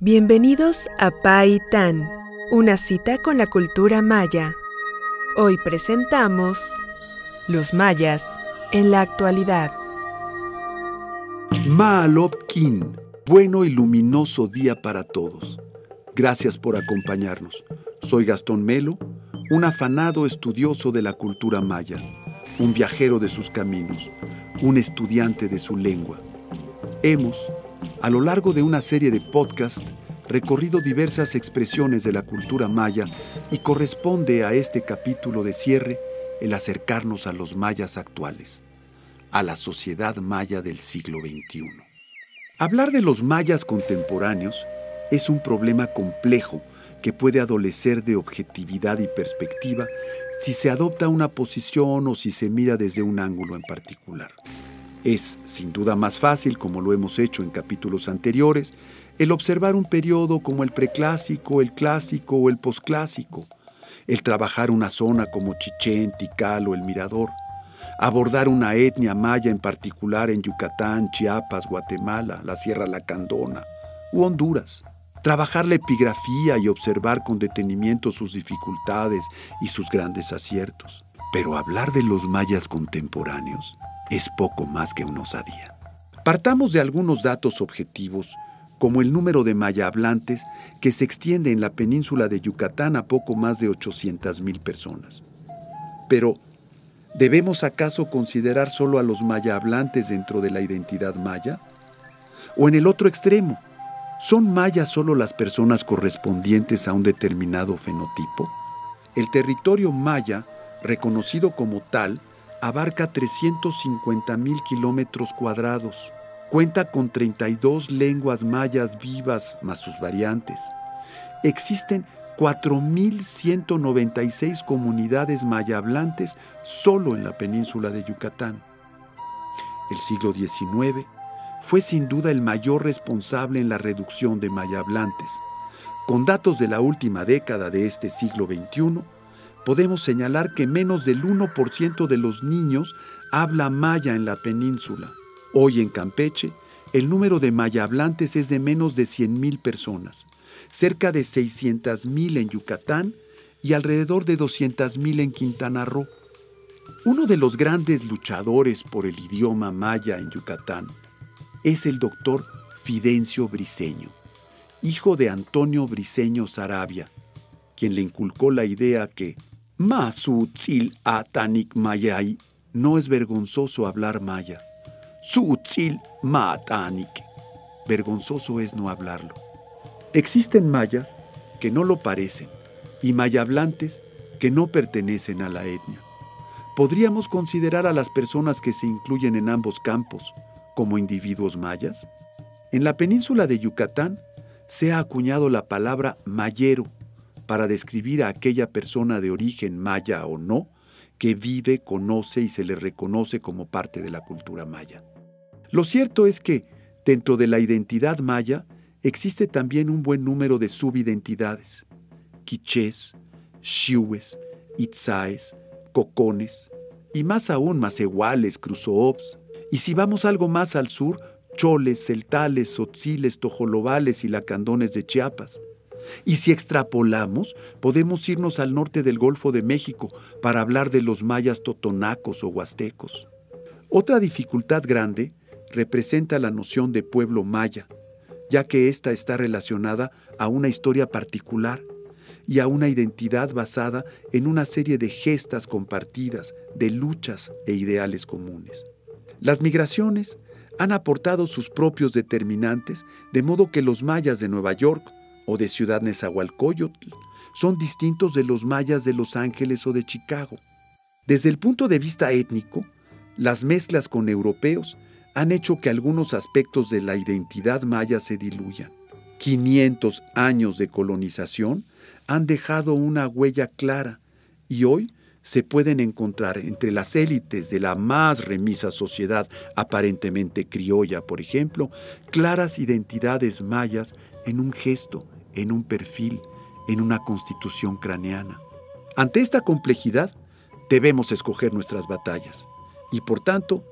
Bienvenidos a Pai Tan, una cita con la cultura maya. Hoy presentamos los mayas en la actualidad. Maalopkin, bueno y luminoso día para todos. Gracias por acompañarnos. Soy Gastón Melo, un afanado estudioso de la cultura maya, un viajero de sus caminos, un estudiante de su lengua. Hemos, a lo largo de una serie de podcasts, recorrido diversas expresiones de la cultura maya y corresponde a este capítulo de cierre el acercarnos a los mayas actuales, a la sociedad maya del siglo XXI. Hablar de los mayas contemporáneos es un problema complejo que puede adolecer de objetividad y perspectiva si se adopta una posición o si se mira desde un ángulo en particular. Es sin duda más fácil, como lo hemos hecho en capítulos anteriores, el observar un periodo como el preclásico, el clásico o el posclásico, el trabajar una zona como Chichén, Tikal o el Mirador, abordar una etnia maya en particular en Yucatán, Chiapas, Guatemala, la Sierra Lacandona u Honduras, trabajar la epigrafía y observar con detenimiento sus dificultades y sus grandes aciertos. Pero hablar de los mayas contemporáneos es poco más que una osadía. Partamos de algunos datos objetivos, como el número de maya hablantes que se extiende en la península de Yucatán a poco más de 800.000 personas. Pero, ¿debemos acaso considerar solo a los maya hablantes dentro de la identidad maya? ¿O en el otro extremo, son mayas solo las personas correspondientes a un determinado fenotipo? El territorio maya, reconocido como tal, abarca 350 mil kilómetros cuadrados. Cuenta con 32 lenguas mayas vivas más sus variantes. Existen 4.196 comunidades maya hablantes solo en la península de Yucatán. El siglo XIX fue sin duda el mayor responsable en la reducción de maya hablantes. Con datos de la última década de este siglo XXI, podemos señalar que menos del 1% de los niños habla maya en la península. Hoy en Campeche, el número de maya hablantes es de menos de 100.000 personas, cerca de 600.000 en Yucatán y alrededor de 200.000 en Quintana Roo. Uno de los grandes luchadores por el idioma maya en Yucatán es el doctor Fidencio Briceño, hijo de Antonio Briceño Sarabia, quien le inculcó la idea que Masutzil atanik mayai. No es vergonzoso hablar maya. Sutzil matanik. Vergonzoso es no hablarlo. Existen mayas que no lo parecen y mayablantes que no pertenecen a la etnia. ¿Podríamos considerar a las personas que se incluyen en ambos campos como individuos mayas? En la península de Yucatán se ha acuñado la palabra mayero para describir a aquella persona de origen maya o no, que vive, conoce y se le reconoce como parte de la cultura maya. Lo cierto es que, dentro de la identidad maya, existe también un buen número de subidentidades. Quichés, xiues, itzaes, cocones, y más aún macehuales, cruzoops. Y si vamos algo más al sur, choles, celtales, sotziles, tojolobales y lacandones de Chiapas. Y si extrapolamos, podemos irnos al norte del Golfo de México para hablar de los mayas totonacos o huastecos. Otra dificultad grande representa la noción de pueblo maya, ya que ésta está relacionada a una historia particular y a una identidad basada en una serie de gestas compartidas, de luchas e ideales comunes. Las migraciones han aportado sus propios determinantes, de modo que los mayas de Nueva York o de Ciudad Nezahualcóyotl son distintos de los mayas de Los Ángeles o de Chicago. Desde el punto de vista étnico, las mezclas con europeos han hecho que algunos aspectos de la identidad maya se diluyan. 500 años de colonización han dejado una huella clara y hoy se pueden encontrar entre las élites de la más remisa sociedad aparentemente criolla, por ejemplo, claras identidades mayas en un gesto, en un perfil, en una constitución craneana. Ante esta complejidad, debemos escoger nuestras batallas y por tanto,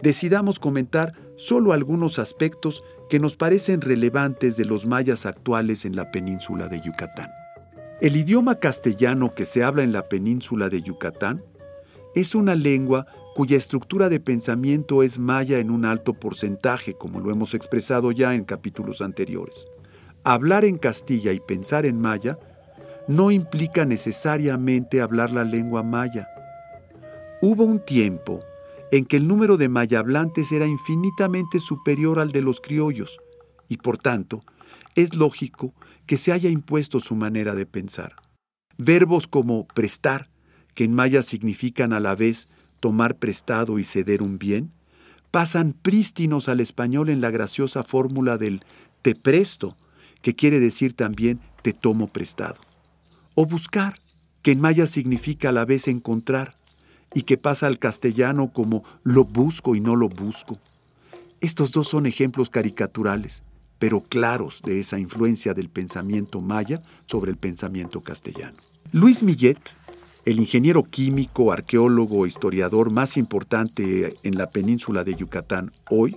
decidamos comentar solo algunos aspectos que nos parecen relevantes de los mayas actuales en la península de Yucatán. El idioma castellano que se habla en la península de Yucatán es una lengua cuya estructura de pensamiento es maya en un alto porcentaje, como lo hemos expresado ya en capítulos anteriores. Hablar en Castilla y pensar en maya no implica necesariamente hablar la lengua maya. Hubo un tiempo en que el número de maya hablantes era infinitamente superior al de los criollos, y por tanto, es lógico que se haya impuesto su manera de pensar. Verbos como prestar, que en maya significan a la vez tomar prestado y ceder un bien, pasan prístinos al español en la graciosa fórmula del te presto, que quiere decir también te tomo prestado. O buscar, que en maya significa a la vez encontrar, y que pasa al castellano como lo busco y no lo busco. Estos dos son ejemplos caricaturales pero claros de esa influencia del pensamiento maya sobre el pensamiento castellano. Luis Millet, el ingeniero químico, arqueólogo, historiador más importante en la península de Yucatán hoy,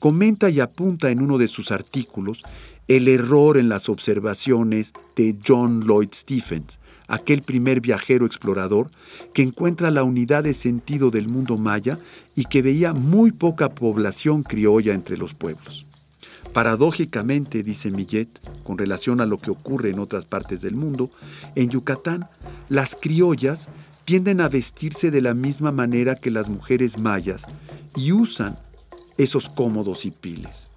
comenta y apunta en uno de sus artículos el error en las observaciones de John Lloyd Stephens, aquel primer viajero explorador que encuentra la unidad de sentido del mundo maya y que veía muy poca población criolla entre los pueblos. Paradójicamente, dice Millet, con relación a lo que ocurre en otras partes del mundo, en Yucatán las criollas tienden a vestirse de la misma manera que las mujeres mayas y usan esos cómodos hipiles.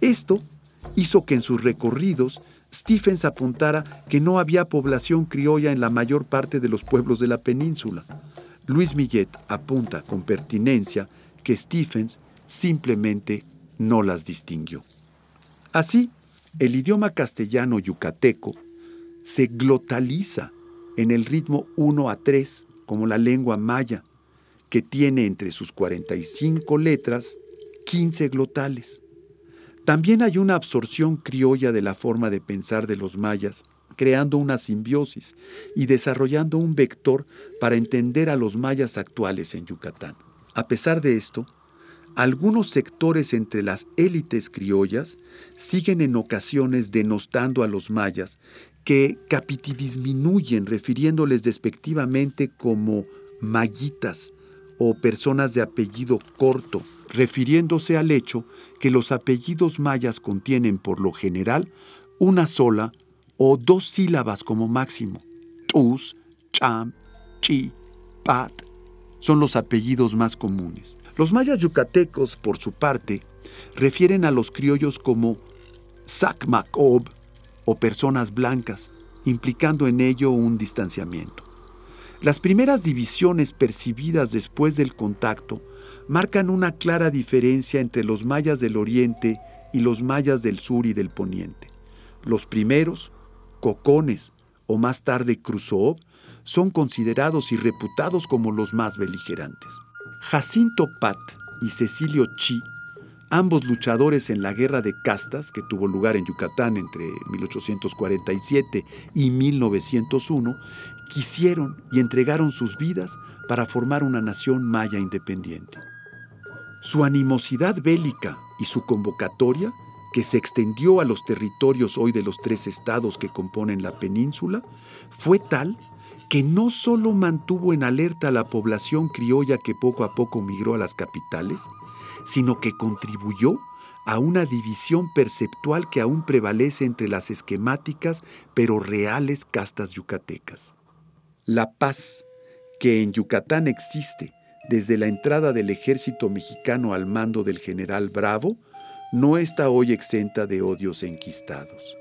Esto hizo que en sus recorridos Stephens apuntara que no había población criolla en la mayor parte de los pueblos de la península. Luis Millet apunta con pertinencia que Stephens simplemente no las distinguió. Así, el idioma castellano yucateco se glotaliza en el ritmo 1 a 3, como la lengua maya, que tiene entre sus 45 letras 15 glotales. También hay una absorción criolla de la forma de pensar de los mayas, creando una simbiosis y desarrollando un vector para entender a los mayas actuales en Yucatán. A pesar de esto, algunos sectores entre las élites criollas siguen en ocasiones denostando a los mayas, que capitidisminuyen refiriéndoles despectivamente como mayitas o personas de apellido corto, refiriéndose al hecho que los apellidos mayas contienen por lo general una sola o dos sílabas como máximo. Tus, cham, chi, pat son los apellidos más comunes. Los mayas yucatecos, por su parte, refieren a los criollos como Sacmacob o personas blancas, implicando en ello un distanciamiento. Las primeras divisiones percibidas después del contacto marcan una clara diferencia entre los mayas del oriente y los mayas del sur y del poniente. Los primeros, cocones o más tarde Crusoe, son considerados y reputados como los más beligerantes. Jacinto Pat y Cecilio Chi, ambos luchadores en la guerra de castas que tuvo lugar en Yucatán entre 1847 y 1901, quisieron y entregaron sus vidas para formar una nación maya independiente. Su animosidad bélica y su convocatoria, que se extendió a los territorios hoy de los tres estados que componen la península, fue tal que no solo mantuvo en alerta a la población criolla que poco a poco migró a las capitales, sino que contribuyó a una división perceptual que aún prevalece entre las esquemáticas pero reales castas yucatecas. La paz que en Yucatán existe desde la entrada del ejército mexicano al mando del general Bravo no está hoy exenta de odios enquistados.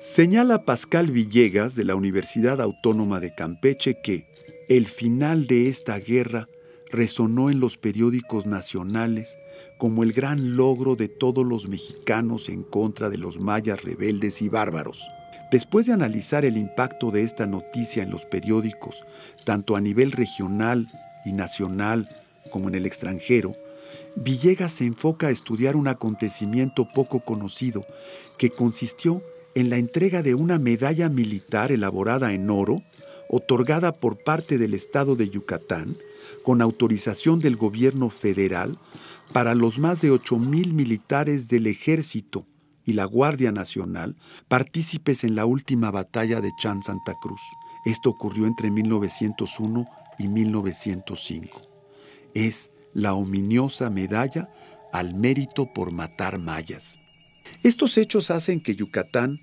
Señala Pascal Villegas de la Universidad Autónoma de Campeche que el final de esta guerra resonó en los periódicos nacionales como el gran logro de todos los mexicanos en contra de los mayas rebeldes y bárbaros. Después de analizar el impacto de esta noticia en los periódicos, tanto a nivel regional y nacional como en el extranjero, Villegas se enfoca a estudiar un acontecimiento poco conocido que consistió en la entrega de una medalla militar elaborada en oro, otorgada por parte del Estado de Yucatán, con autorización del gobierno federal, para los más de 8.000 militares del ejército y la Guardia Nacional partícipes en la última batalla de Chan Santa Cruz. Esto ocurrió entre 1901 y 1905. Es la ominiosa medalla al mérito por matar mayas. Estos hechos hacen que Yucatán,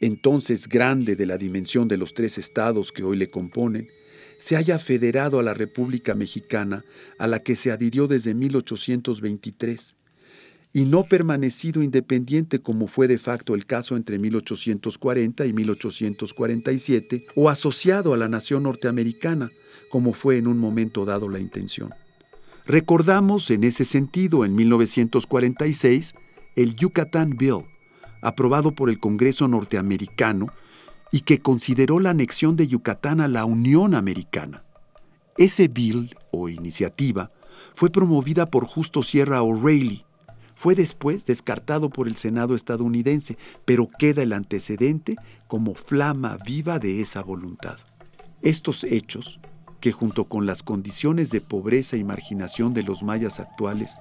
entonces grande de la dimensión de los tres estados que hoy le componen, se haya federado a la República Mexicana, a la que se adhirió desde 1823, y no permanecido independiente como fue de facto el caso entre 1840 y 1847, o asociado a la nación norteamericana, como fue en un momento dado la intención. Recordamos en ese sentido en 1946 el Yucatán Bill, aprobado por el Congreso norteamericano y que consideró la anexión de Yucatán a la Unión Americana. Ese bill o iniciativa fue promovida por Justo Sierra O'Reilly, fue después descartado por el Senado estadounidense, pero queda el antecedente como flama viva de esa voluntad. Estos hechos, que junto con las condiciones de pobreza y marginación de los mayas actuales,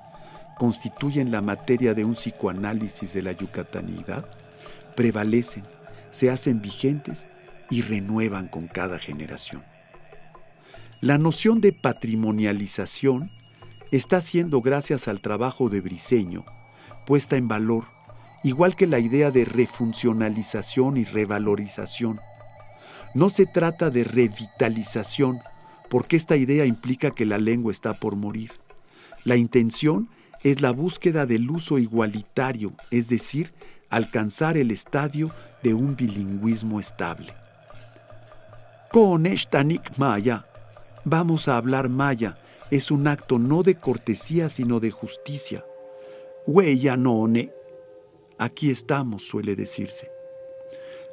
constituyen la materia de un psicoanálisis de la yucatanidad, prevalecen, se hacen vigentes y renuevan con cada generación. La noción de patrimonialización está siendo, gracias al trabajo de Briseño, puesta en valor, igual que la idea de refuncionalización y revalorización. No se trata de revitalización, porque esta idea implica que la lengua está por morir. La intención es la búsqueda del uso igualitario, es decir, alcanzar el estadio de un bilingüismo estable. Con Eshtanik Maya, vamos a hablar maya, es un acto no de cortesía, sino de justicia. Huella. Aquí estamos, suele decirse.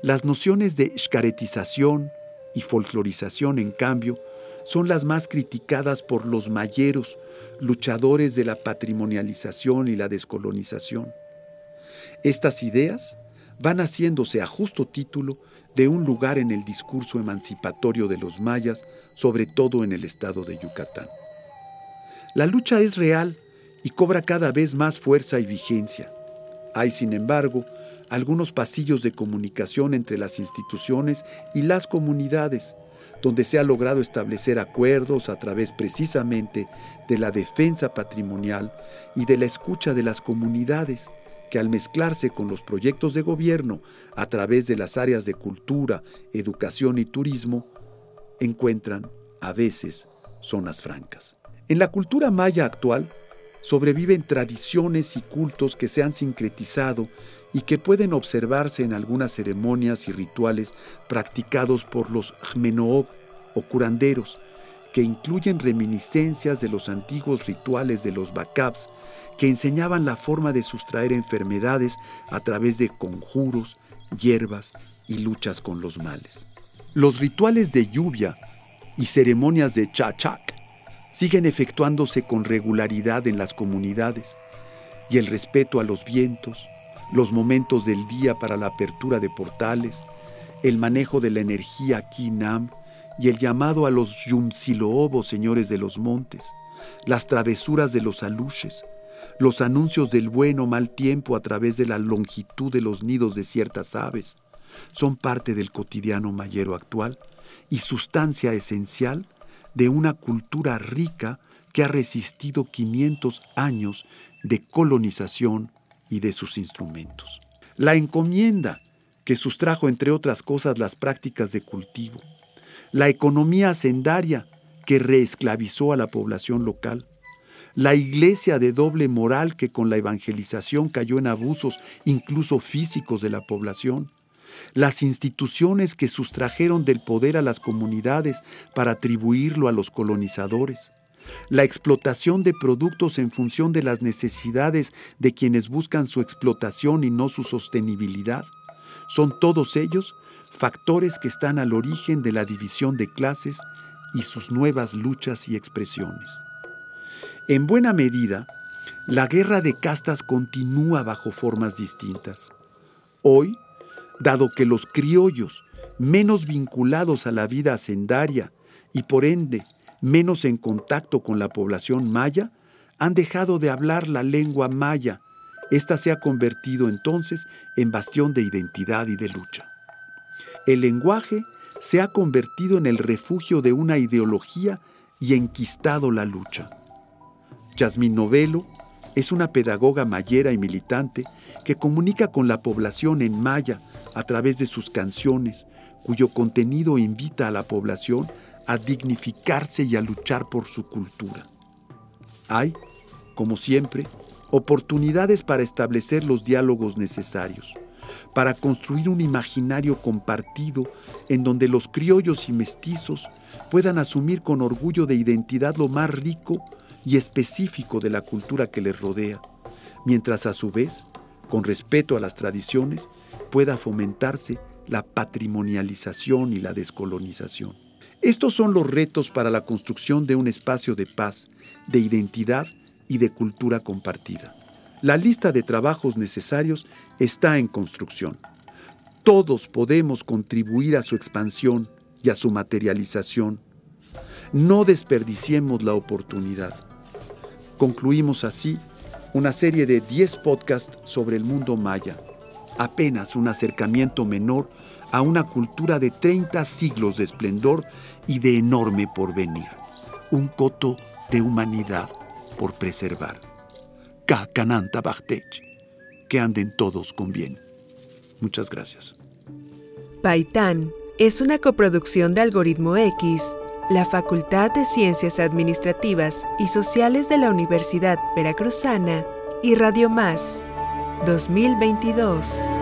Las nociones de escaretización y folclorización, en cambio, son las más criticadas por los mayeros, luchadores de la patrimonialización y la descolonización. Estas ideas van haciéndose a justo título de un lugar en el discurso emancipatorio de los mayas, sobre todo en el estado de Yucatán. La lucha es real y cobra cada vez más fuerza y vigencia. Hay, sin embargo, algunos pasillos de comunicación entre las instituciones y las comunidades, donde se ha logrado establecer acuerdos a través precisamente de la defensa patrimonial y de la escucha de las comunidades, que al mezclarse con los proyectos de gobierno a través de las áreas de cultura, educación y turismo, encuentran a veces zonas francas. En la cultura maya actual sobreviven tradiciones y cultos que se han sincretizado y que pueden observarse en algunas ceremonias y rituales practicados por los jmenoob o curanderos, que incluyen reminiscencias de los antiguos rituales de los bakabs, que enseñaban la forma de sustraer enfermedades a través de conjuros, hierbas y luchas con los males. Los rituales de lluvia y ceremonias de chachak siguen efectuándose con regularidad en las comunidades y el respeto a los vientos, los momentos del día para la apertura de portales, el manejo de la energía Kinam y el llamado a los Yumsiloobos, señores de los montes, las travesuras de los aluches, los anuncios del buen o mal tiempo a través de la longitud de los nidos de ciertas aves, son parte del cotidiano mayero actual y sustancia esencial de una cultura rica que ha resistido 500 años de colonización y de sus instrumentos. La encomienda, que sustrajo entre otras cosas las prácticas de cultivo. La economía hacendaria, que reesclavizó a la población local. La iglesia de doble moral que con la evangelización cayó en abusos incluso físicos de la población las instituciones que sustrajeron del poder a las comunidades para atribuirlo a los colonizadores, la explotación de productos en función de las necesidades de quienes buscan su explotación y no su sostenibilidad. Son todos ellos factores que están al origen de la división de clases y sus nuevas luchas y expresiones. En buena medida, la guerra de castas continúa bajo formas distintas. Hoy, dado que los criollos, menos vinculados a la vida hacendaria y por ende menos en contacto con la población maya, han dejado de hablar la lengua maya. Esta se ha convertido entonces en bastión de identidad y de lucha. El lenguaje se ha convertido en el refugio de una ideología y enquistado la lucha. Yasmín Novelo es una pedagoga mayera y militante que comunica con la población en maya a través de sus canciones, cuyo contenido invita a la población a dignificarse y a luchar por su cultura. Hay, como siempre, oportunidades para establecer los diálogos necesarios, para construir un imaginario compartido en donde los criollos y mestizos puedan asumir con orgullo de identidad lo más rico y específico de la cultura que les rodea, mientras a su vez, con respeto a las tradiciones, pueda fomentarse la patrimonialización y la descolonización. Estos son los retos para la construcción de un espacio de paz, de identidad y de cultura compartida. La lista de trabajos necesarios está en construcción. Todos podemos contribuir a su expansión y a su materialización. No desperdiciemos la oportunidad. Concluimos así una serie de 10 podcasts sobre el mundo maya, apenas un acercamiento menor a una cultura de 30 siglos de esplendor y de enorme porvenir. Un coto de humanidad por preservar. Kakananta Bachtech. Que anden todos con bien. Muchas gracias. Paitán es una coproducción de Algoritmo X, la Facultad de Ciencias Administrativas y Sociales de la Universidad Veracruzana y Radio Más 2022.